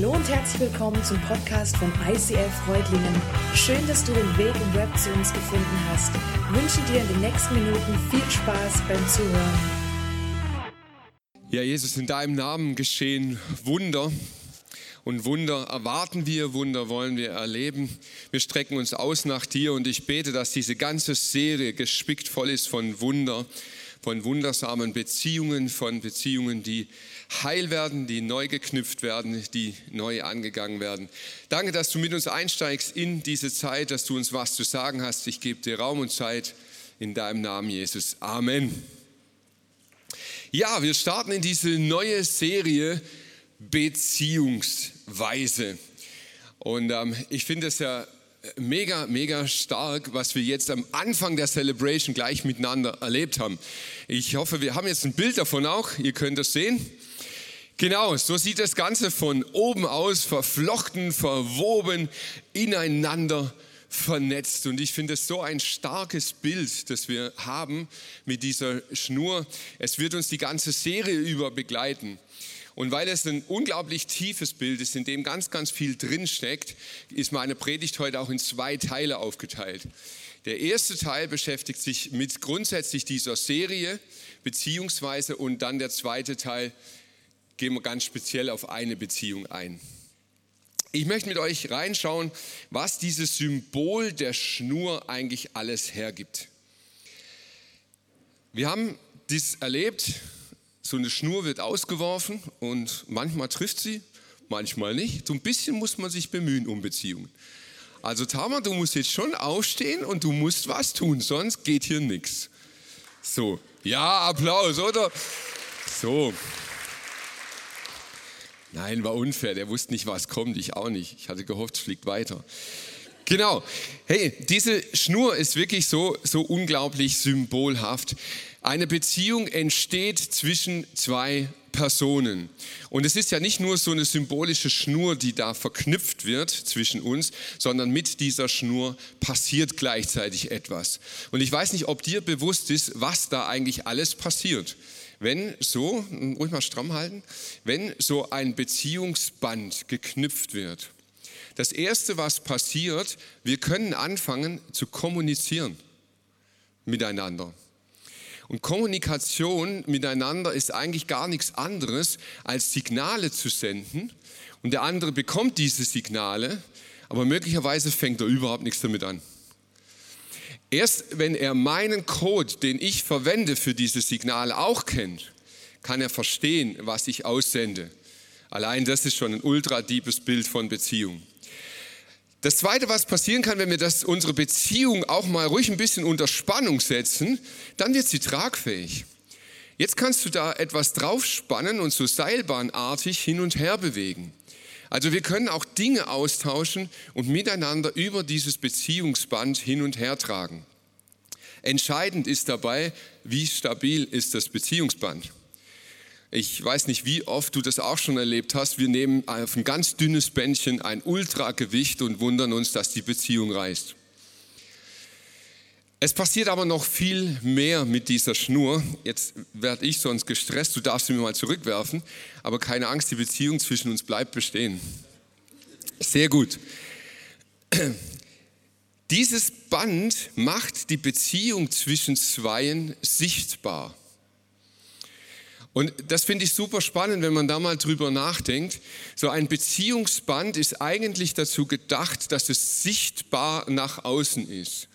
Hallo und herzlich willkommen zum Podcast von ICF Freudlingen. Schön, dass du den Weg im Web zu uns gefunden hast. Ich wünsche dir in den nächsten Minuten viel Spaß beim Zuhören. Ja, Jesus, in deinem Namen geschehen Wunder. Und Wunder erwarten wir, Wunder wollen wir erleben. Wir strecken uns aus nach dir und ich bete, dass diese ganze Serie gespickt voll ist von Wunder, von wundersamen Beziehungen, von Beziehungen, die heil werden, die neu geknüpft werden, die neu angegangen werden. Danke, dass du mit uns einsteigst in diese Zeit, dass du uns was zu sagen hast. Ich gebe dir Raum und Zeit in deinem Namen, Jesus. Amen. Ja, wir starten in diese neue Serie Beziehungsweise. Und ähm, ich finde es ja mega, mega stark, was wir jetzt am Anfang der Celebration gleich miteinander erlebt haben. Ich hoffe, wir haben jetzt ein Bild davon auch. Ihr könnt das sehen. Genau, so sieht das Ganze von oben aus, verflochten, verwoben, ineinander vernetzt. Und ich finde es so ein starkes Bild, das wir haben mit dieser Schnur. Es wird uns die ganze Serie über begleiten. Und weil es ein unglaublich tiefes Bild ist, in dem ganz, ganz viel drinsteckt, ist meine Predigt heute auch in zwei Teile aufgeteilt. Der erste Teil beschäftigt sich mit grundsätzlich dieser Serie, beziehungsweise, und dann der zweite Teil gehen wir ganz speziell auf eine Beziehung ein. Ich möchte mit euch reinschauen, was dieses Symbol der Schnur eigentlich alles hergibt. Wir haben dies erlebt, so eine Schnur wird ausgeworfen und manchmal trifft sie, manchmal nicht. So ein bisschen muss man sich bemühen um Beziehungen. Also Tama, du musst jetzt schon aufstehen und du musst was tun, sonst geht hier nichts. So, ja, Applaus, oder? So, Nein, war unfair. Der wusste nicht, was kommt. Ich auch nicht. Ich hatte gehofft, es fliegt weiter. Genau. Hey, diese Schnur ist wirklich so, so unglaublich symbolhaft. Eine Beziehung entsteht zwischen zwei Personen. Und es ist ja nicht nur so eine symbolische Schnur, die da verknüpft wird zwischen uns, sondern mit dieser Schnur passiert gleichzeitig etwas. Und ich weiß nicht, ob dir bewusst ist, was da eigentlich alles passiert. Wenn so, ruhig mal stramm halten, wenn so ein Beziehungsband geknüpft wird, das Erste, was passiert, wir können anfangen zu kommunizieren miteinander. Und Kommunikation miteinander ist eigentlich gar nichts anderes, als Signale zu senden. Und der andere bekommt diese Signale, aber möglicherweise fängt er überhaupt nichts damit an. Erst wenn er meinen Code, den ich verwende für diese Signale, auch kennt, kann er verstehen, was ich aussende. Allein das ist schon ein ultra deepes Bild von Beziehung. Das Zweite, was passieren kann, wenn wir das, unsere Beziehung auch mal ruhig ein bisschen unter Spannung setzen, dann wird sie tragfähig. Jetzt kannst du da etwas draufspannen und so seilbahnartig hin und her bewegen. Also wir können auch Dinge austauschen und miteinander über dieses Beziehungsband hin und her tragen. Entscheidend ist dabei, wie stabil ist das Beziehungsband. Ich weiß nicht, wie oft du das auch schon erlebt hast. Wir nehmen auf ein ganz dünnes Bändchen ein Ultragewicht und wundern uns, dass die Beziehung reißt. Es passiert aber noch viel mehr mit dieser Schnur. Jetzt werde ich sonst gestresst, du darfst sie mir mal zurückwerfen, aber keine Angst, die Beziehung zwischen uns bleibt bestehen. Sehr gut. Dieses Band macht die Beziehung zwischen Zweien sichtbar. Und das finde ich super spannend, wenn man da mal drüber nachdenkt. So ein Beziehungsband ist eigentlich dazu gedacht, dass es sichtbar nach außen ist.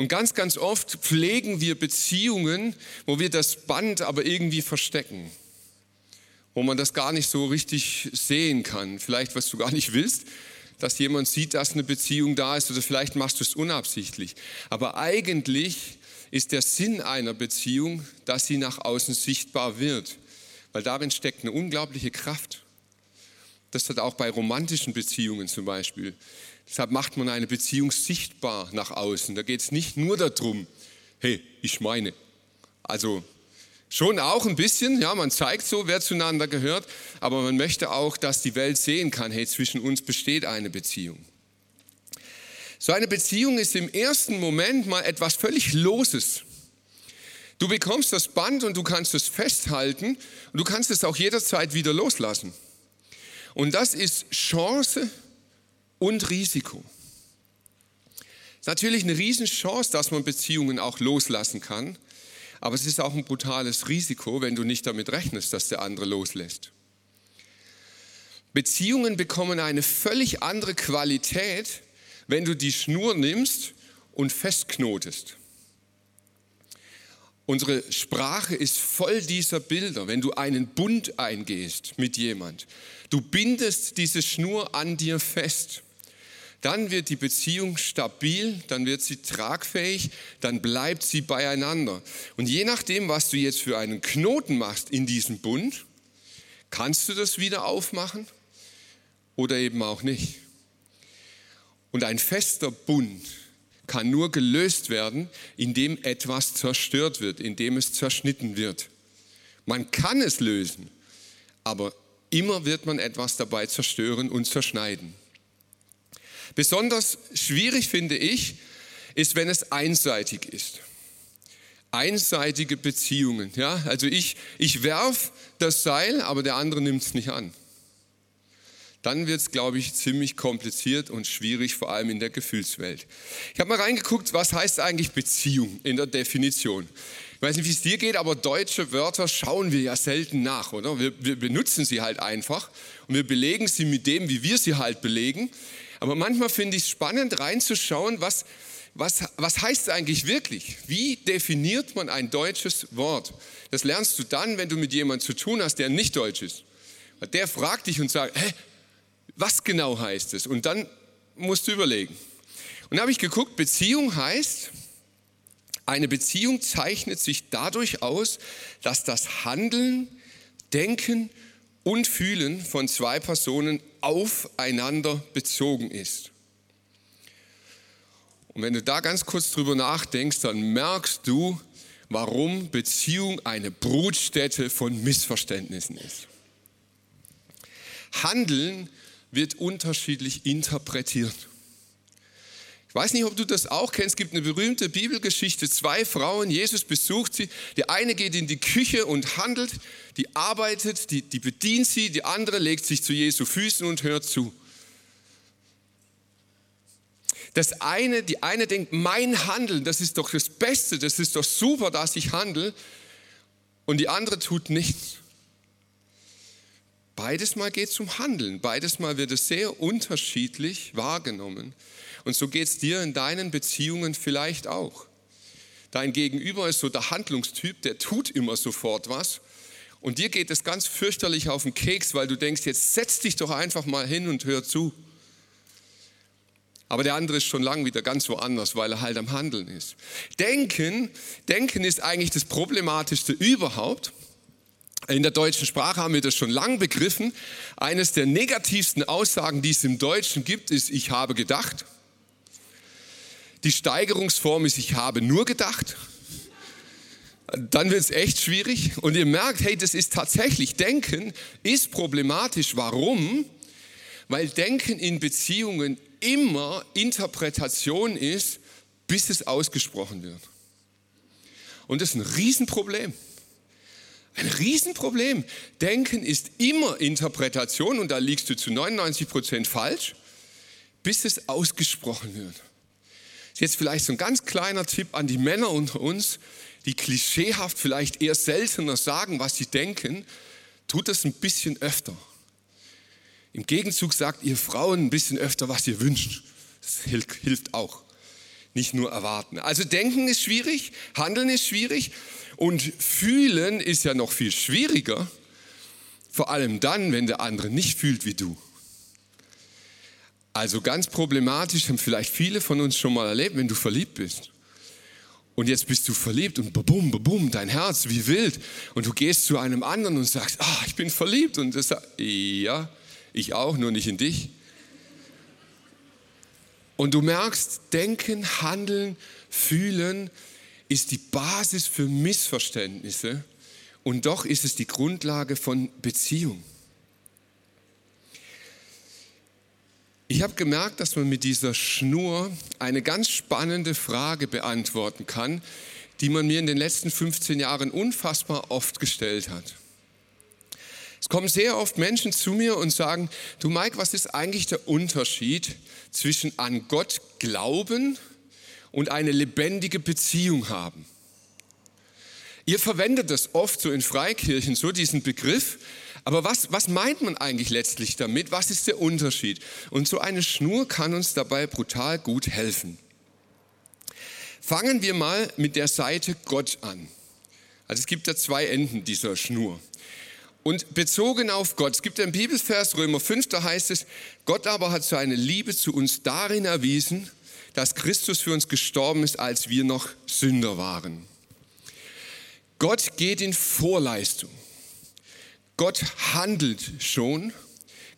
Und ganz, ganz oft pflegen wir Beziehungen, wo wir das Band aber irgendwie verstecken, wo man das gar nicht so richtig sehen kann. Vielleicht, was du gar nicht willst, dass jemand sieht, dass eine Beziehung da ist oder vielleicht machst du es unabsichtlich. Aber eigentlich ist der Sinn einer Beziehung, dass sie nach außen sichtbar wird, weil darin steckt eine unglaubliche Kraft. Das hat auch bei romantischen Beziehungen zum Beispiel. Deshalb macht man eine Beziehung sichtbar nach außen. Da geht es nicht nur darum, hey, ich meine. Also schon auch ein bisschen, ja, man zeigt so, wer zueinander gehört, aber man möchte auch, dass die Welt sehen kann, hey, zwischen uns besteht eine Beziehung. So eine Beziehung ist im ersten Moment mal etwas völlig Loses. Du bekommst das Band und du kannst es festhalten und du kannst es auch jederzeit wieder loslassen. Und das ist Chance und Risiko. Es ist natürlich eine Riesenchance, dass man Beziehungen auch loslassen kann, aber es ist auch ein brutales Risiko, wenn du nicht damit rechnest, dass der andere loslässt. Beziehungen bekommen eine völlig andere Qualität, wenn du die Schnur nimmst und festknotest. Unsere Sprache ist voll dieser Bilder. Wenn du einen Bund eingehst mit jemand, du bindest diese Schnur an dir fest. Dann wird die Beziehung stabil, dann wird sie tragfähig, dann bleibt sie beieinander. Und je nachdem, was du jetzt für einen Knoten machst in diesem Bund, kannst du das wieder aufmachen oder eben auch nicht. Und ein fester Bund kann nur gelöst werden, indem etwas zerstört wird, indem es zerschnitten wird. Man kann es lösen, aber immer wird man etwas dabei zerstören und zerschneiden. Besonders schwierig finde ich, ist, wenn es einseitig ist. Einseitige Beziehungen. Ja? Also ich, ich werf das Seil, aber der andere nimmt es nicht an dann wird es, glaube ich, ziemlich kompliziert und schwierig, vor allem in der Gefühlswelt. Ich habe mal reingeguckt, was heißt eigentlich Beziehung in der Definition. Ich weiß nicht, wie es dir geht, aber deutsche Wörter schauen wir ja selten nach, oder? Wir, wir benutzen sie halt einfach und wir belegen sie mit dem, wie wir sie halt belegen. Aber manchmal finde ich es spannend, reinzuschauen, was, was, was heißt es eigentlich wirklich? Wie definiert man ein deutsches Wort? Das lernst du dann, wenn du mit jemandem zu tun hast, der nicht deutsch ist. Der fragt dich und sagt, hä, was genau heißt es? Und dann musst du überlegen. Und da habe ich geguckt, Beziehung heißt, eine Beziehung zeichnet sich dadurch aus, dass das Handeln, Denken und Fühlen von zwei Personen aufeinander bezogen ist. Und wenn du da ganz kurz drüber nachdenkst, dann merkst du, warum Beziehung eine Brutstätte von Missverständnissen ist. Handeln wird unterschiedlich interpretiert. Ich weiß nicht, ob du das auch kennst. Es gibt eine berühmte Bibelgeschichte. Zwei Frauen, Jesus besucht sie. Die eine geht in die Küche und handelt, die arbeitet, die, die bedient sie. Die andere legt sich zu Jesu Füßen und hört zu. Das eine, die eine denkt, mein Handeln, das ist doch das Beste, das ist doch super, dass ich handle. Und die andere tut nichts. Beides Mal geht es um Handeln, beides Mal wird es sehr unterschiedlich wahrgenommen. Und so geht es dir in deinen Beziehungen vielleicht auch. Dein Gegenüber ist so der Handlungstyp, der tut immer sofort was. Und dir geht es ganz fürchterlich auf den Keks, weil du denkst, jetzt setz dich doch einfach mal hin und hör zu. Aber der andere ist schon lang wieder ganz woanders, weil er halt am Handeln ist. Denken, denken ist eigentlich das Problematischste überhaupt. In der deutschen Sprache haben wir das schon lang begriffen. Eines der negativsten Aussagen, die es im Deutschen gibt, ist, ich habe gedacht. Die Steigerungsform ist, ich habe nur gedacht. Dann wird es echt schwierig. Und ihr merkt, hey, das ist tatsächlich, Denken ist problematisch. Warum? Weil Denken in Beziehungen immer Interpretation ist, bis es ausgesprochen wird. Und das ist ein Riesenproblem. Ein Riesenproblem. Denken ist immer Interpretation und da liegst du zu 99 Prozent falsch, bis es ausgesprochen wird. Jetzt vielleicht so ein ganz kleiner Tipp an die Männer unter uns, die klischeehaft vielleicht eher seltener sagen, was sie denken, tut das ein bisschen öfter. Im Gegenzug sagt ihr Frauen ein bisschen öfter, was ihr wünscht. Das hilft auch. Nicht nur erwarten. Also denken ist schwierig, handeln ist schwierig und fühlen ist ja noch viel schwieriger, vor allem dann, wenn der andere nicht fühlt wie du. Also ganz problematisch haben vielleicht viele von uns schon mal erlebt, wenn du verliebt bist. Und jetzt bist du verliebt und bum, bum, dein Herz wie wild. Und du gehst zu einem anderen und sagst, ah, ich bin verliebt. Und er sagt, ja, ich auch, nur nicht in dich. Und du merkst, denken, handeln, fühlen ist die Basis für Missverständnisse und doch ist es die Grundlage von Beziehung. Ich habe gemerkt, dass man mit dieser Schnur eine ganz spannende Frage beantworten kann, die man mir in den letzten 15 Jahren unfassbar oft gestellt hat. kommen sehr oft Menschen zu mir und sagen, du Mike, was ist eigentlich der Unterschied zwischen an Gott glauben und eine lebendige Beziehung haben? Ihr verwendet das oft so in Freikirchen, so diesen Begriff. Aber was, was meint man eigentlich letztlich damit? Was ist der Unterschied? Und so eine Schnur kann uns dabei brutal gut helfen. Fangen wir mal mit der Seite Gott an. Also es gibt ja zwei Enden dieser Schnur. Und bezogen auf Gott, es gibt einen Bibelvers, Römer 5, da heißt es, Gott aber hat seine Liebe zu uns darin erwiesen, dass Christus für uns gestorben ist, als wir noch Sünder waren. Gott geht in Vorleistung. Gott handelt schon.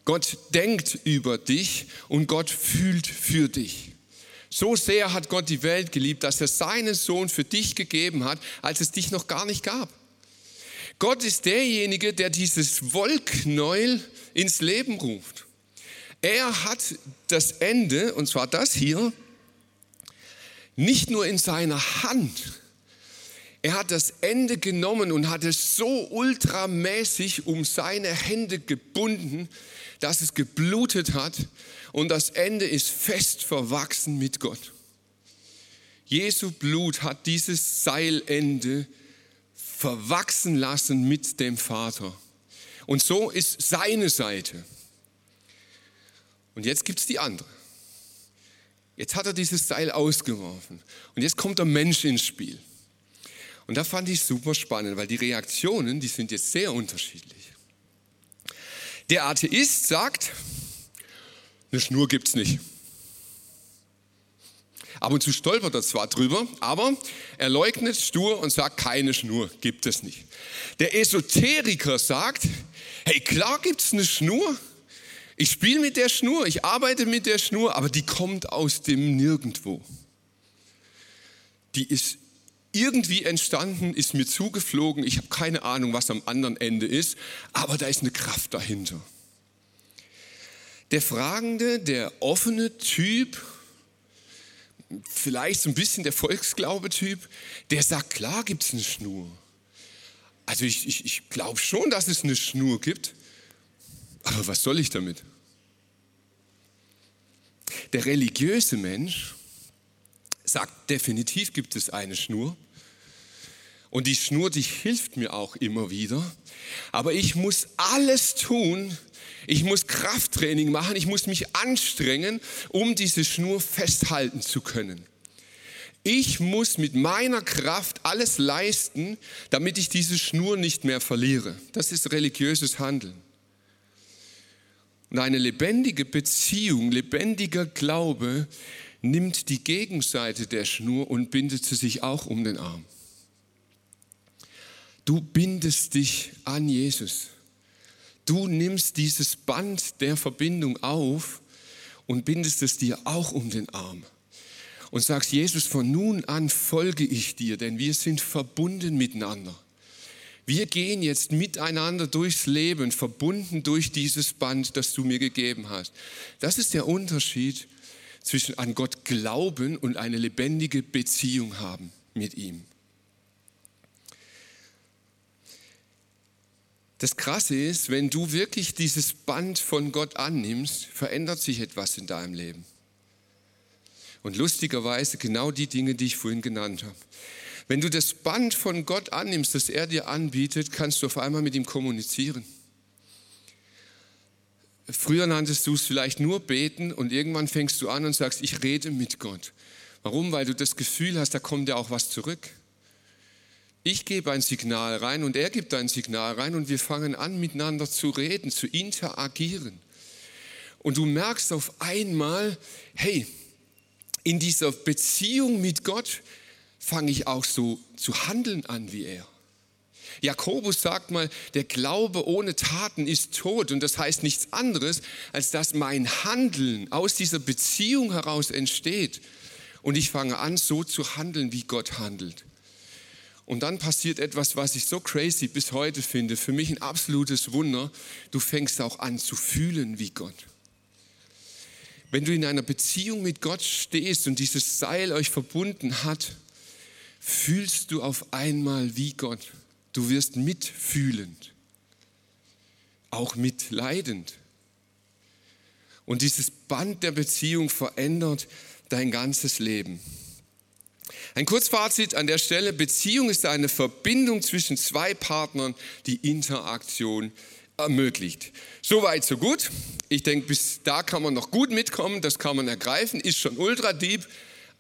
Gott denkt über dich und Gott fühlt für dich. So sehr hat Gott die Welt geliebt, dass er seinen Sohn für dich gegeben hat, als es dich noch gar nicht gab. Gott ist derjenige, der dieses Wollknäuel ins Leben ruft. Er hat das Ende, und zwar das hier, nicht nur in seiner Hand. Er hat das Ende genommen und hat es so ultramäßig um seine Hände gebunden, dass es geblutet hat und das Ende ist fest verwachsen mit Gott. Jesu Blut hat dieses Seilende verwachsen lassen mit dem Vater. Und so ist seine Seite. Und jetzt gibt es die andere. Jetzt hat er dieses Seil ausgeworfen. Und jetzt kommt der Mensch ins Spiel. Und da fand ich super spannend, weil die Reaktionen, die sind jetzt sehr unterschiedlich. Der Atheist sagt, eine Schnur gibt es nicht. Ab und zu stolpert er zwar drüber, aber er leugnet stur und sagt, keine Schnur gibt es nicht. Der Esoteriker sagt, hey, klar gibt es eine Schnur. Ich spiele mit der Schnur, ich arbeite mit der Schnur, aber die kommt aus dem Nirgendwo. Die ist irgendwie entstanden, ist mir zugeflogen. Ich habe keine Ahnung, was am anderen Ende ist, aber da ist eine Kraft dahinter. Der fragende, der offene Typ vielleicht so ein bisschen der Volksglaube-Typ, der sagt, klar gibt es eine Schnur. Also ich, ich, ich glaube schon, dass es eine Schnur gibt, aber was soll ich damit? Der religiöse Mensch sagt, definitiv gibt es eine Schnur. Und die Schnur, die hilft mir auch immer wieder. Aber ich muss alles tun, ich muss Krafttraining machen, ich muss mich anstrengen, um diese Schnur festhalten zu können. Ich muss mit meiner Kraft alles leisten, damit ich diese Schnur nicht mehr verliere. Das ist religiöses Handeln. Und eine lebendige Beziehung, lebendiger Glaube nimmt die Gegenseite der Schnur und bindet sie sich auch um den Arm. Du bindest dich an Jesus. Du nimmst dieses Band der Verbindung auf und bindest es dir auch um den Arm und sagst, Jesus, von nun an folge ich dir, denn wir sind verbunden miteinander. Wir gehen jetzt miteinander durchs Leben, verbunden durch dieses Band, das du mir gegeben hast. Das ist der Unterschied zwischen an Gott glauben und eine lebendige Beziehung haben mit ihm. Das Krasse ist, wenn du wirklich dieses Band von Gott annimmst, verändert sich etwas in deinem Leben. Und lustigerweise genau die Dinge, die ich vorhin genannt habe. Wenn du das Band von Gott annimmst, das er dir anbietet, kannst du auf einmal mit ihm kommunizieren. Früher nanntest du es vielleicht nur beten und irgendwann fängst du an und sagst, ich rede mit Gott. Warum? Weil du das Gefühl hast, da kommt ja auch was zurück. Ich gebe ein Signal rein und er gibt ein Signal rein und wir fangen an miteinander zu reden, zu interagieren. Und du merkst auf einmal, hey, in dieser Beziehung mit Gott fange ich auch so zu handeln an wie er. Jakobus sagt mal, der Glaube ohne Taten ist tot. Und das heißt nichts anderes, als dass mein Handeln aus dieser Beziehung heraus entsteht. Und ich fange an, so zu handeln, wie Gott handelt. Und dann passiert etwas, was ich so crazy bis heute finde, für mich ein absolutes Wunder. Du fängst auch an zu fühlen wie Gott. Wenn du in einer Beziehung mit Gott stehst und dieses Seil euch verbunden hat, fühlst du auf einmal wie Gott. Du wirst mitfühlend. auch mitleidend. Und dieses Band der Beziehung verändert dein ganzes Leben. Ein Kurzfazit an der Stelle, Beziehung ist eine Verbindung zwischen zwei Partnern, die Interaktion ermöglicht. Soweit, so gut. Ich denke, bis da kann man noch gut mitkommen, das kann man ergreifen, ist schon ultra deep,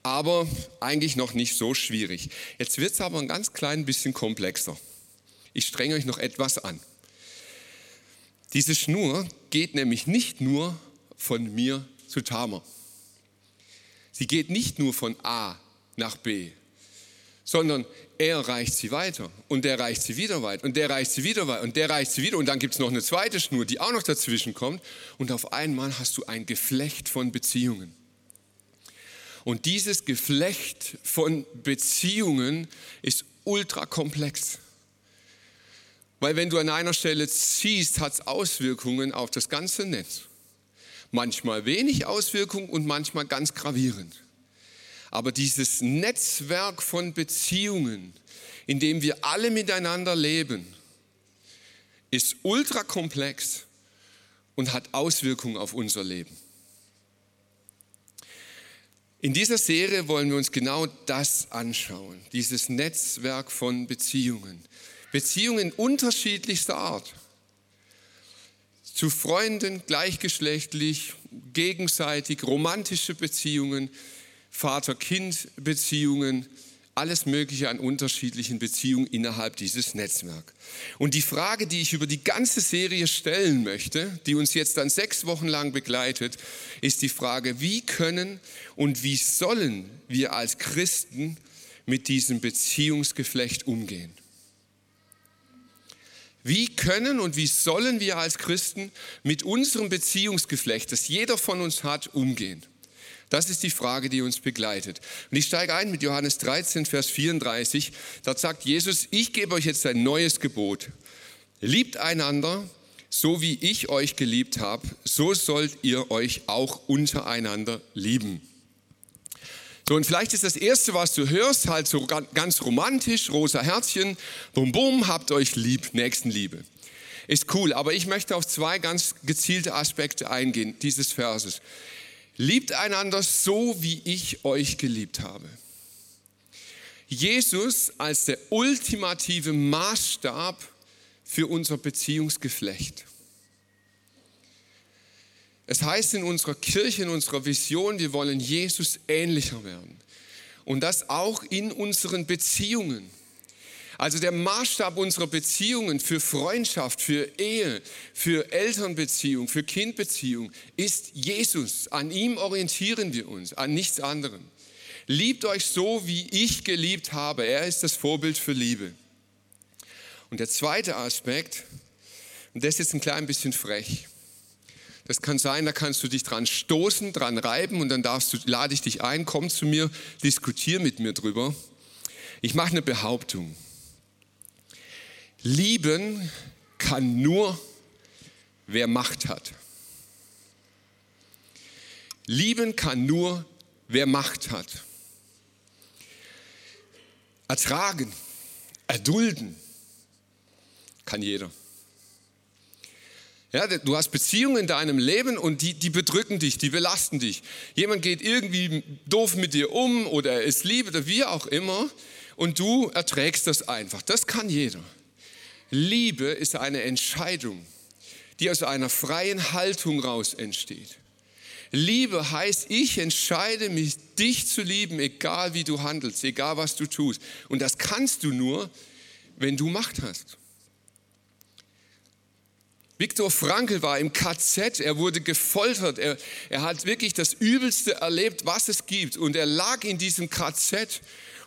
aber eigentlich noch nicht so schwierig. Jetzt wird es aber ein ganz klein bisschen komplexer. Ich strenge euch noch etwas an. Diese Schnur geht nämlich nicht nur von mir zu Tama. Sie geht nicht nur von A nach B, sondern er reicht sie weiter und der reicht sie wieder weit und der reicht sie wieder weit und der reicht sie wieder und dann gibt es noch eine zweite Schnur, die auch noch dazwischen kommt und auf einmal hast du ein Geflecht von Beziehungen. Und dieses Geflecht von Beziehungen ist ultra komplex. Weil wenn du an einer Stelle ziehst, hat es Auswirkungen auf das ganze Netz. Manchmal wenig Auswirkungen und manchmal ganz gravierend. Aber dieses Netzwerk von Beziehungen, in dem wir alle miteinander leben, ist ultra komplex und hat Auswirkungen auf unser Leben. In dieser Serie wollen wir uns genau das anschauen, dieses Netzwerk von Beziehungen. Beziehungen unterschiedlichster Art zu Freunden, gleichgeschlechtlich, gegenseitig, romantische Beziehungen, Vater-Kind-Beziehungen, alles Mögliche an unterschiedlichen Beziehungen innerhalb dieses Netzwerks. Und die Frage, die ich über die ganze Serie stellen möchte, die uns jetzt dann sechs Wochen lang begleitet, ist die Frage, wie können und wie sollen wir als Christen mit diesem Beziehungsgeflecht umgehen? Wie können und wie sollen wir als Christen mit unserem Beziehungsgeflecht, das jeder von uns hat, umgehen? Das ist die Frage, die uns begleitet. Und ich steige ein mit Johannes 13, Vers 34. Dort sagt Jesus, ich gebe euch jetzt ein neues Gebot. Liebt einander, so wie ich euch geliebt habe, so sollt ihr euch auch untereinander lieben. So, und vielleicht ist das Erste, was du hörst, halt so ganz romantisch, rosa Herzchen, bum bum, habt euch lieb, Nächstenliebe. Ist cool, aber ich möchte auf zwei ganz gezielte Aspekte eingehen, dieses Verses. Liebt einander so, wie ich euch geliebt habe. Jesus als der ultimative Maßstab für unser Beziehungsgeflecht. Es heißt in unserer Kirche, in unserer Vision, wir wollen Jesus ähnlicher werden. Und das auch in unseren Beziehungen. Also der Maßstab unserer Beziehungen für Freundschaft, für Ehe, für Elternbeziehung, für Kindbeziehung ist Jesus. An ihm orientieren wir uns, an nichts anderem. Liebt euch so, wie ich geliebt habe. Er ist das Vorbild für Liebe. Und der zweite Aspekt, und das ist jetzt ein klein bisschen frech, das kann sein, da kannst du dich dran stoßen, dran reiben und dann darfst du, lade ich dich ein, komm zu mir, diskutier mit mir drüber. Ich mache eine Behauptung. Lieben kann nur, wer Macht hat. Lieben kann nur, wer Macht hat. Ertragen, erdulden kann jeder. Ja, du hast Beziehungen in deinem Leben und die, die bedrücken dich, die belasten dich. Jemand geht irgendwie doof mit dir um oder er ist lieb oder wie auch immer und du erträgst das einfach. Das kann jeder. Liebe ist eine Entscheidung, die aus einer freien Haltung raus entsteht. Liebe heißt, ich entscheide mich, dich zu lieben, egal wie du handelst, egal was du tust. Und das kannst du nur, wenn du Macht hast. Viktor Frankl war im KZ, er wurde gefoltert, er, er hat wirklich das Übelste erlebt, was es gibt. Und er lag in diesem KZ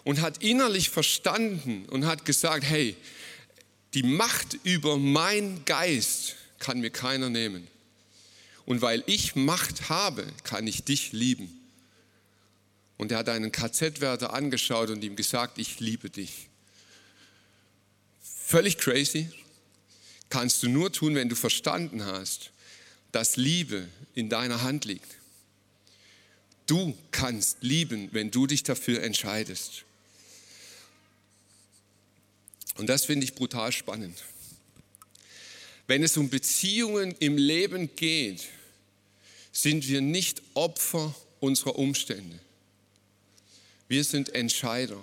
und hat innerlich verstanden und hat gesagt, hey, die Macht über mein Geist kann mir keiner nehmen. Und weil ich Macht habe, kann ich dich lieben. Und er hat einen KZ-Wärter angeschaut und ihm gesagt, ich liebe dich. Völlig crazy, kannst du nur tun, wenn du verstanden hast, dass Liebe in deiner Hand liegt. Du kannst lieben, wenn du dich dafür entscheidest. Und das finde ich brutal spannend. Wenn es um Beziehungen im Leben geht, sind wir nicht Opfer unserer Umstände. Wir sind Entscheider.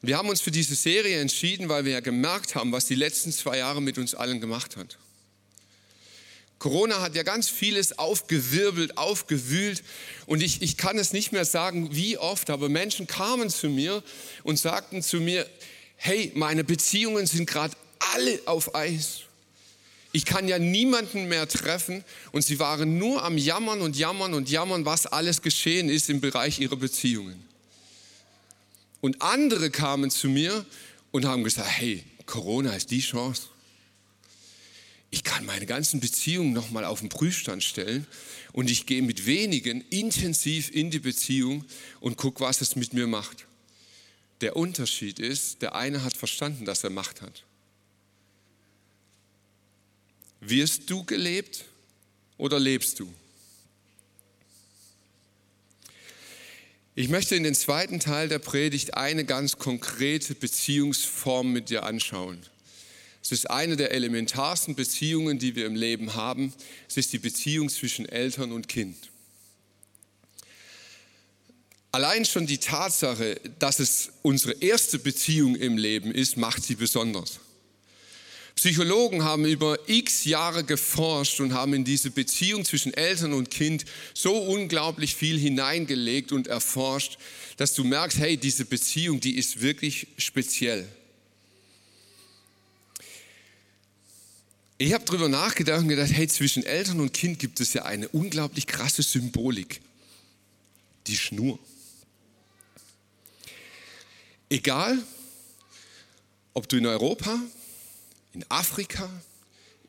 Wir haben uns für diese Serie entschieden, weil wir ja gemerkt haben, was die letzten zwei Jahre mit uns allen gemacht hat. Corona hat ja ganz vieles aufgewirbelt, aufgewühlt und ich, ich kann es nicht mehr sagen, wie oft, aber Menschen kamen zu mir und sagten zu mir, hey, meine Beziehungen sind gerade alle auf Eis. Ich kann ja niemanden mehr treffen und sie waren nur am Jammern und Jammern und Jammern, was alles geschehen ist im Bereich ihrer Beziehungen. Und andere kamen zu mir und haben gesagt, hey, Corona ist die Chance ich kann meine ganzen Beziehungen nochmal auf den Prüfstand stellen und ich gehe mit wenigen intensiv in die Beziehung und gucke, was es mit mir macht. Der Unterschied ist, der eine hat verstanden, dass er Macht hat. Wirst du gelebt oder lebst du? Ich möchte in den zweiten Teil der Predigt eine ganz konkrete Beziehungsform mit dir anschauen. Es ist eine der elementarsten Beziehungen, die wir im Leben haben. Es ist die Beziehung zwischen Eltern und Kind. Allein schon die Tatsache, dass es unsere erste Beziehung im Leben ist, macht sie besonders. Psychologen haben über x Jahre geforscht und haben in diese Beziehung zwischen Eltern und Kind so unglaublich viel hineingelegt und erforscht, dass du merkst, hey, diese Beziehung, die ist wirklich speziell. Ich habe darüber nachgedacht und gedacht, hey, zwischen Eltern und Kind gibt es ja eine unglaublich krasse Symbolik. Die Schnur. Egal, ob du in Europa, in Afrika,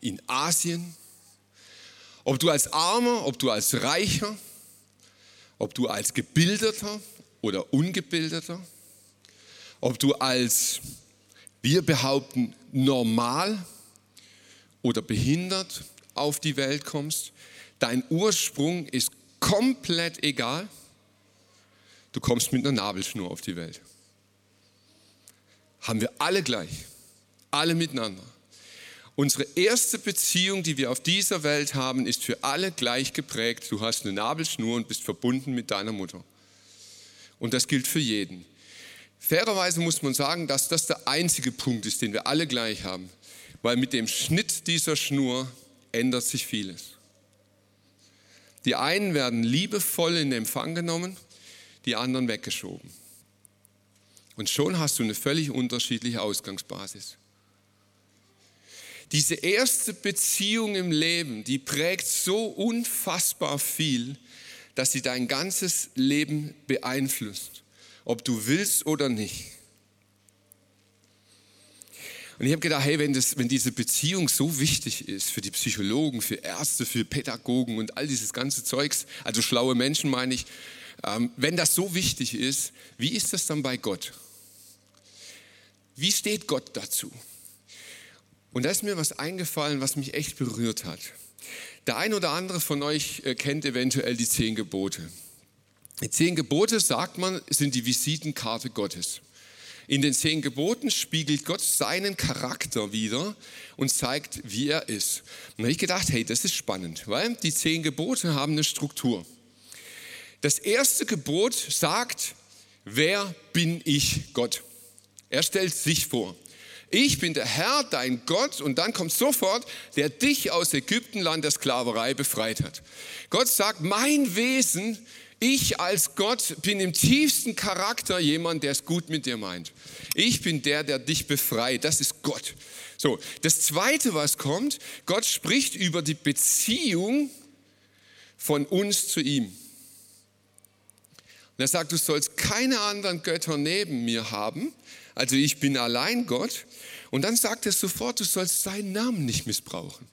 in Asien, ob du als Armer, ob du als Reicher, ob du als Gebildeter oder Ungebildeter, ob du als, wir behaupten, normal oder behindert auf die Welt kommst. Dein Ursprung ist komplett egal. Du kommst mit einer Nabelschnur auf die Welt. Haben wir alle gleich, alle miteinander. Unsere erste Beziehung, die wir auf dieser Welt haben, ist für alle gleich geprägt. Du hast eine Nabelschnur und bist verbunden mit deiner Mutter. Und das gilt für jeden. Fairerweise muss man sagen, dass das der einzige Punkt ist, den wir alle gleich haben weil mit dem Schnitt dieser Schnur ändert sich vieles. Die einen werden liebevoll in Empfang genommen, die anderen weggeschoben. Und schon hast du eine völlig unterschiedliche Ausgangsbasis. Diese erste Beziehung im Leben, die prägt so unfassbar viel, dass sie dein ganzes Leben beeinflusst, ob du willst oder nicht. Und ich habe gedacht, hey, wenn, das, wenn diese Beziehung so wichtig ist für die Psychologen, für Ärzte, für Pädagogen und all dieses ganze Zeugs, also schlaue Menschen meine ich, ähm, wenn das so wichtig ist, wie ist das dann bei Gott? Wie steht Gott dazu? Und da ist mir was eingefallen, was mich echt berührt hat. Der ein oder andere von euch äh, kennt eventuell die zehn Gebote. Die zehn Gebote, sagt man, sind die Visitenkarte Gottes. In den zehn Geboten spiegelt Gott seinen Charakter wieder und zeigt, wie er ist. Und da habe ich gedacht, hey, das ist spannend, weil die zehn Gebote haben eine Struktur. Das erste Gebot sagt, wer bin ich Gott? Er stellt sich vor. Ich bin der Herr, dein Gott, und dann kommt sofort, der dich aus Ägyptenland der Sklaverei befreit hat. Gott sagt, mein Wesen ich als Gott bin im tiefsten Charakter jemand, der es gut mit dir meint. Ich bin der, der dich befreit. Das ist Gott. So, das zweite, was kommt, Gott spricht über die Beziehung von uns zu ihm. Und er sagt, du sollst keine anderen Götter neben mir haben. Also ich bin allein Gott. Und dann sagt er sofort, du sollst seinen Namen nicht missbrauchen.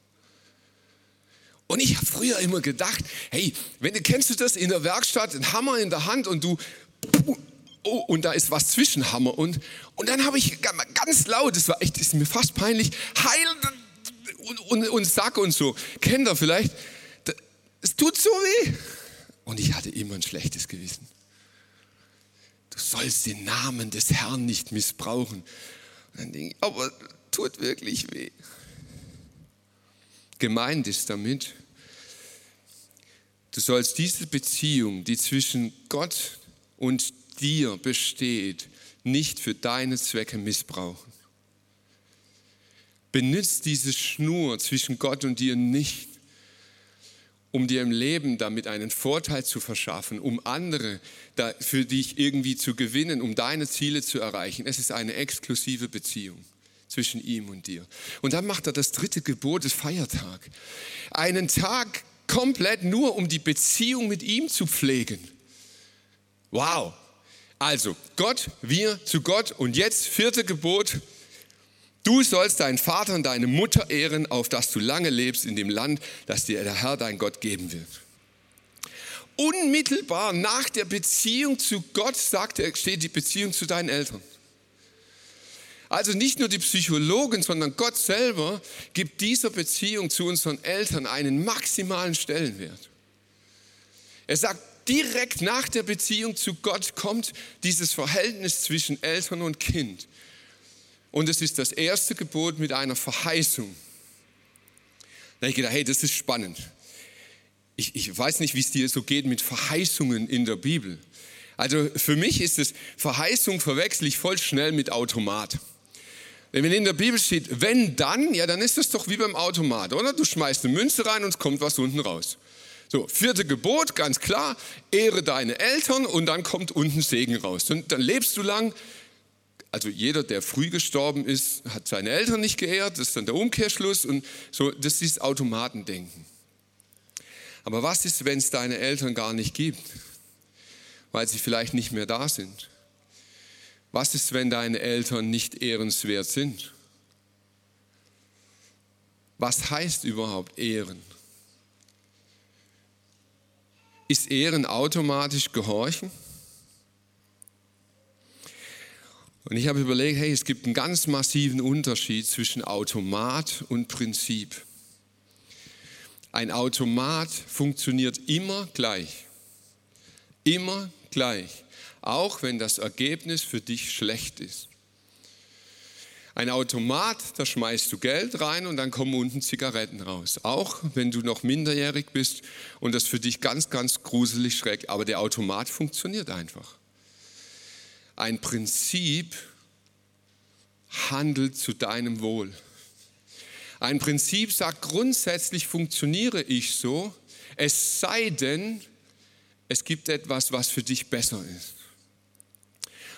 Und ich habe früher immer gedacht, hey, wenn du kennst du das in der Werkstatt, ein Hammer in der Hand und du oh, und da ist was zwischen Hammer und und dann habe ich ganz laut, das war echt, das ist mir fast peinlich, heil und, und, und Sack und so. Kennt ihr vielleicht? Es tut so weh. Und ich hatte immer ein schlechtes Gewissen. Du sollst den Namen des Herrn nicht missbrauchen. Dann denke ich, aber tut wirklich weh. Gemeint ist damit, du sollst diese Beziehung, die zwischen Gott und dir besteht, nicht für deine Zwecke missbrauchen. Benützt diese Schnur zwischen Gott und dir nicht, um dir im Leben damit einen Vorteil zu verschaffen, um andere für dich irgendwie zu gewinnen, um deine Ziele zu erreichen. Es ist eine exklusive Beziehung zwischen ihm und dir. Und dann macht er das dritte Gebot des Feiertag. Einen Tag komplett nur, um die Beziehung mit ihm zu pflegen. Wow. Also, Gott, wir zu Gott und jetzt vierte Gebot. Du sollst deinen Vater und deine Mutter ehren, auf dass du lange lebst in dem Land, das dir der Herr dein Gott geben wird. Unmittelbar nach der Beziehung zu Gott sagt er, steht die Beziehung zu deinen Eltern. Also nicht nur die Psychologen, sondern Gott selber gibt dieser Beziehung zu unseren Eltern einen maximalen Stellenwert. Er sagt, direkt nach der Beziehung zu Gott kommt dieses Verhältnis zwischen Eltern und Kind. Und es ist das erste Gebot mit einer Verheißung. Da ich gedacht, hey, das ist spannend. Ich, ich weiß nicht, wie es dir so geht mit Verheißungen in der Bibel. Also für mich ist es, Verheißung verwechsel ich voll schnell mit Automat. Wenn in der Bibel steht, wenn dann, ja, dann ist das doch wie beim Automat, oder? Du schmeißt eine Münze rein und es kommt was unten raus. So, vierte Gebot, ganz klar, ehre deine Eltern und dann kommt unten Segen raus. Und dann lebst du lang. Also jeder, der früh gestorben ist, hat seine Eltern nicht geehrt, das ist dann der Umkehrschluss und so, das ist Automatendenken. Aber was ist, wenn es deine Eltern gar nicht gibt, weil sie vielleicht nicht mehr da sind? Was ist, wenn deine Eltern nicht ehrenswert sind? Was heißt überhaupt Ehren? Ist Ehren automatisch Gehorchen? Und ich habe überlegt, hey, es gibt einen ganz massiven Unterschied zwischen Automat und Prinzip. Ein Automat funktioniert immer gleich. Immer gleich auch wenn das Ergebnis für dich schlecht ist. Ein Automat, da schmeißt du Geld rein und dann kommen unten Zigaretten raus. Auch wenn du noch minderjährig bist und das für dich ganz, ganz gruselig schreck. Aber der Automat funktioniert einfach. Ein Prinzip handelt zu deinem Wohl. Ein Prinzip sagt grundsätzlich funktioniere ich so, es sei denn, es gibt etwas, was für dich besser ist.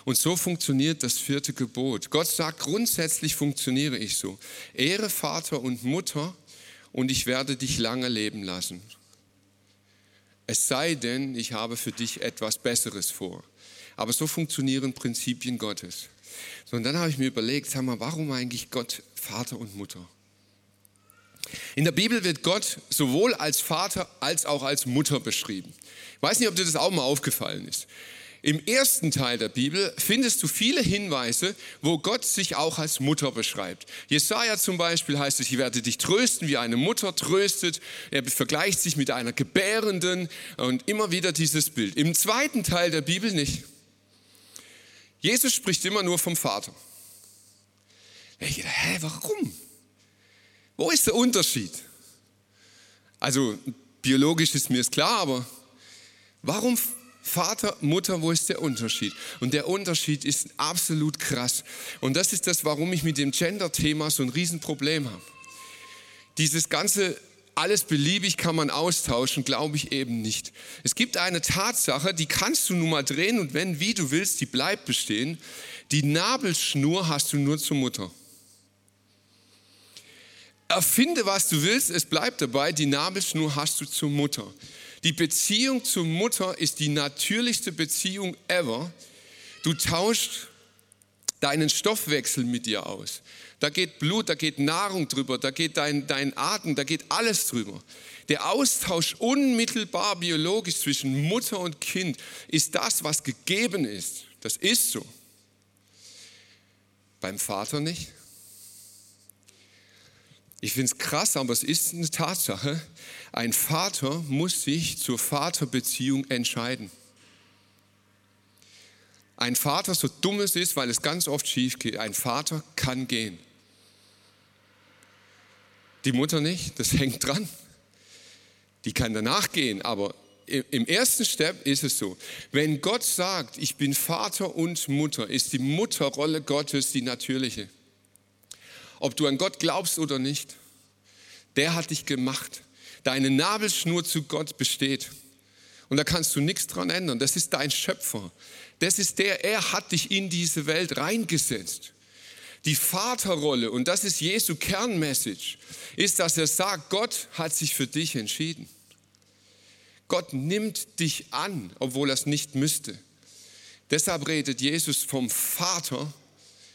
Und so funktioniert das vierte Gebot. Gott sagt, grundsätzlich funktioniere ich so. Ehre Vater und Mutter und ich werde dich lange leben lassen. Es sei denn, ich habe für dich etwas Besseres vor. Aber so funktionieren Prinzipien Gottes. So, und dann habe ich mir überlegt, sag mal, warum eigentlich Gott Vater und Mutter? In der Bibel wird Gott sowohl als Vater als auch als Mutter beschrieben. Ich weiß nicht, ob dir das auch mal aufgefallen ist. Im ersten Teil der Bibel findest du viele Hinweise, wo Gott sich auch als Mutter beschreibt. Jesaja zum Beispiel heißt es, ich werde dich trösten, wie eine Mutter tröstet. Er vergleicht sich mit einer Gebärenden und immer wieder dieses Bild. Im zweiten Teil der Bibel nicht. Jesus spricht immer nur vom Vater. Ich dachte, hä, warum? Wo ist der Unterschied? Also biologisch ist mir es klar, aber warum Vater, Mutter, wo ist der Unterschied? Und der Unterschied ist absolut krass. Und das ist das, warum ich mit dem Gender-Thema so ein Riesenproblem habe. Dieses ganze alles beliebig kann man austauschen, glaube ich eben nicht. Es gibt eine Tatsache, die kannst du nun mal drehen und wenn, wie du willst, die bleibt bestehen. Die Nabelschnur hast du nur zur Mutter. Erfinde, was du willst, es bleibt dabei, die Nabelschnur hast du zur Mutter. Die Beziehung zur Mutter ist die natürlichste Beziehung ever. Du tauschst deinen Stoffwechsel mit dir aus. Da geht Blut, da geht Nahrung drüber, da geht dein, dein Atem, da geht alles drüber. Der Austausch unmittelbar biologisch zwischen Mutter und Kind ist das, was gegeben ist. Das ist so. Beim Vater nicht. Ich finde es krass, aber es ist eine Tatsache. Ein Vater muss sich zur Vaterbeziehung entscheiden. Ein Vater, so dumm es ist, weil es ganz oft schief geht, ein Vater kann gehen. Die Mutter nicht, das hängt dran. Die kann danach gehen, aber im ersten Step ist es so, wenn Gott sagt, ich bin Vater und Mutter, ist die Mutterrolle Gottes die natürliche. Ob du an Gott glaubst oder nicht, der hat dich gemacht. Deine Nabelschnur zu Gott besteht. Und da kannst du nichts dran ändern. Das ist dein Schöpfer. Das ist der, er hat dich in diese Welt reingesetzt. Die Vaterrolle, und das ist Jesu Kernmessage, ist, dass er sagt, Gott hat sich für dich entschieden. Gott nimmt dich an, obwohl er es nicht müsste. Deshalb redet Jesus vom Vater,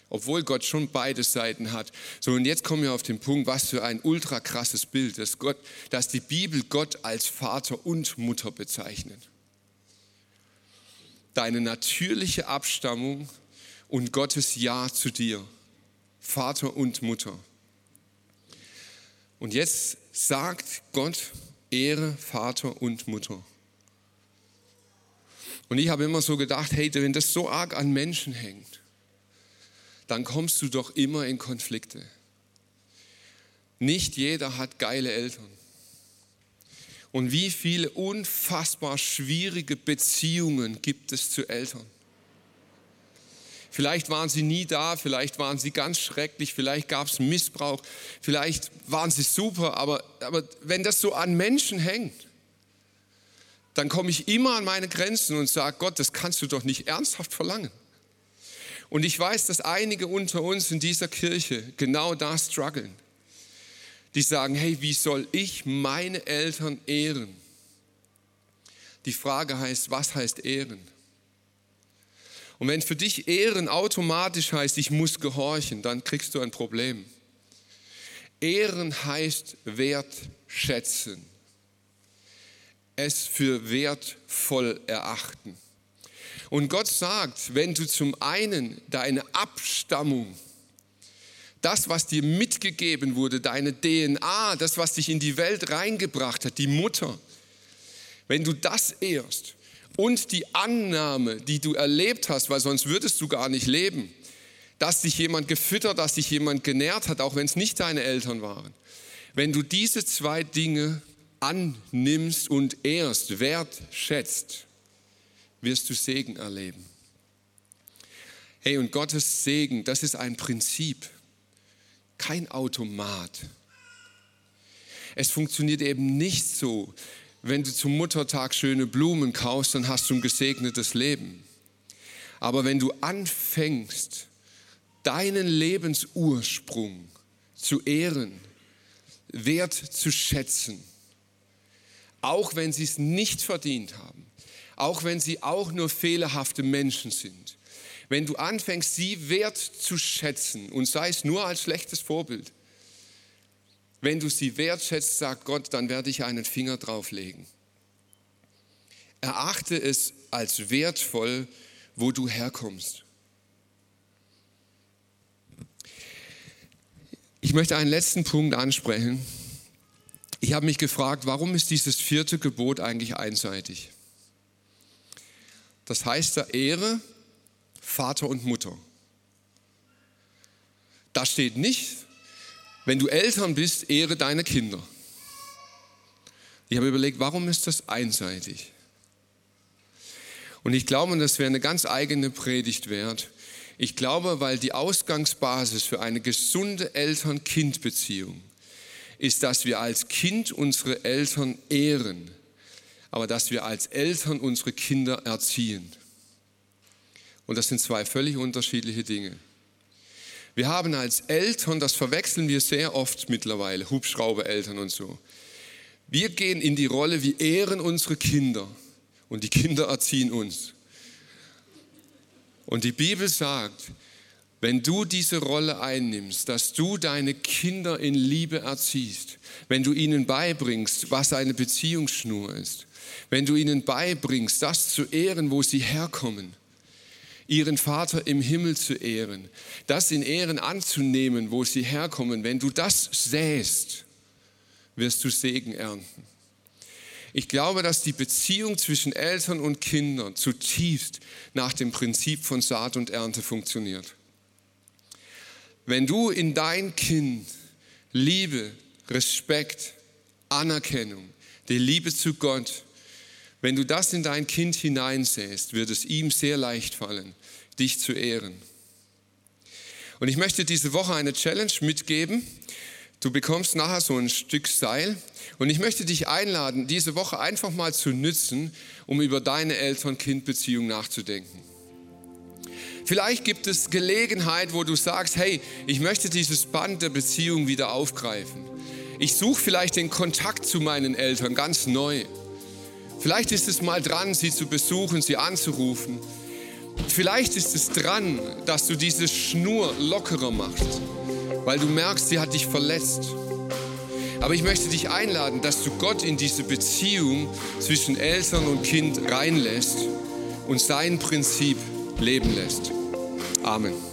obwohl Gott schon beide Seiten hat. So, und jetzt kommen wir auf den Punkt, was für ein ultra krasses Bild, dass, Gott, dass die Bibel Gott als Vater und Mutter bezeichnet. Deine natürliche Abstammung und Gottes Ja zu dir, Vater und Mutter. Und jetzt sagt Gott, Ehre Vater und Mutter. Und ich habe immer so gedacht, hey, wenn das so arg an Menschen hängt, dann kommst du doch immer in Konflikte. Nicht jeder hat geile Eltern. Und wie viele unfassbar schwierige Beziehungen gibt es zu Eltern? Vielleicht waren sie nie da, vielleicht waren sie ganz schrecklich, vielleicht gab es Missbrauch, vielleicht waren sie super, aber, aber wenn das so an Menschen hängt, dann komme ich immer an meine Grenzen und sage, Gott, das kannst du doch nicht ernsthaft verlangen. Und ich weiß, dass einige unter uns in dieser Kirche genau da strugglen. Die sagen, hey, wie soll ich meine Eltern ehren? Die Frage heißt, was heißt ehren? Und wenn für dich Ehren automatisch heißt, ich muss gehorchen, dann kriegst du ein Problem. Ehren heißt wertschätzen, es für wertvoll erachten. Und Gott sagt, wenn du zum einen deine Abstammung, das, was dir mitgegeben wurde, deine DNA, das, was dich in die Welt reingebracht hat, die Mutter, wenn du das ehrst, und die Annahme, die du erlebt hast, weil sonst würdest du gar nicht leben, dass dich jemand gefüttert, dass dich jemand genährt hat, auch wenn es nicht deine Eltern waren. Wenn du diese zwei Dinge annimmst und erst wertschätzt, wirst du Segen erleben. Hey, und Gottes Segen, das ist ein Prinzip, kein Automat. Es funktioniert eben nicht so, wenn du zum Muttertag schöne Blumen kaufst, dann hast du ein gesegnetes Leben. Aber wenn du anfängst, deinen Lebensursprung zu ehren, wert zu schätzen, auch wenn sie es nicht verdient haben, auch wenn sie auch nur fehlerhafte Menschen sind, wenn du anfängst, sie wert zu schätzen und sei es nur als schlechtes Vorbild, wenn du sie wertschätzt, sagt Gott, dann werde ich einen Finger drauflegen. Erachte es als wertvoll, wo du herkommst. Ich möchte einen letzten Punkt ansprechen. Ich habe mich gefragt, warum ist dieses vierte Gebot eigentlich einseitig? Das heißt da Ehre Vater und Mutter. Da steht nicht, wenn du Eltern bist, ehre deine Kinder. Ich habe überlegt, warum ist das einseitig? Und ich glaube, das wäre eine ganz eigene Predigt wert. Ich glaube, weil die Ausgangsbasis für eine gesunde Eltern-Kind-Beziehung ist, dass wir als Kind unsere Eltern ehren, aber dass wir als Eltern unsere Kinder erziehen. Und das sind zwei völlig unterschiedliche Dinge. Wir haben als Eltern, das verwechseln wir sehr oft mittlerweile, Hubschraubereltern und so. Wir gehen in die Rolle, wir ehren unsere Kinder und die Kinder erziehen uns. Und die Bibel sagt, wenn du diese Rolle einnimmst, dass du deine Kinder in Liebe erziehst, wenn du ihnen beibringst, was eine Beziehungsschnur ist, wenn du ihnen beibringst, das zu ehren, wo sie herkommen, ihren Vater im Himmel zu ehren, das in Ehren anzunehmen, wo sie herkommen. Wenn du das säst, wirst du Segen ernten. Ich glaube, dass die Beziehung zwischen Eltern und Kindern zutiefst nach dem Prinzip von Saat und Ernte funktioniert. Wenn du in dein Kind Liebe, Respekt, Anerkennung, die Liebe zu Gott, wenn du das in dein Kind hineinsäst, wird es ihm sehr leicht fallen, dich zu ehren. Und ich möchte diese Woche eine Challenge mitgeben. Du bekommst nachher so ein Stück Seil und ich möchte dich einladen, diese Woche einfach mal zu nützen, um über deine Eltern-Kind-Beziehung nachzudenken. Vielleicht gibt es Gelegenheit, wo du sagst, hey, ich möchte dieses Band der Beziehung wieder aufgreifen. Ich suche vielleicht den Kontakt zu meinen Eltern ganz neu. Vielleicht ist es mal dran, sie zu besuchen, sie anzurufen. Vielleicht ist es dran, dass du diese Schnur lockerer machst, weil du merkst, sie hat dich verletzt. Aber ich möchte dich einladen, dass du Gott in diese Beziehung zwischen Eltern und Kind reinlässt und sein Prinzip leben lässt. Amen.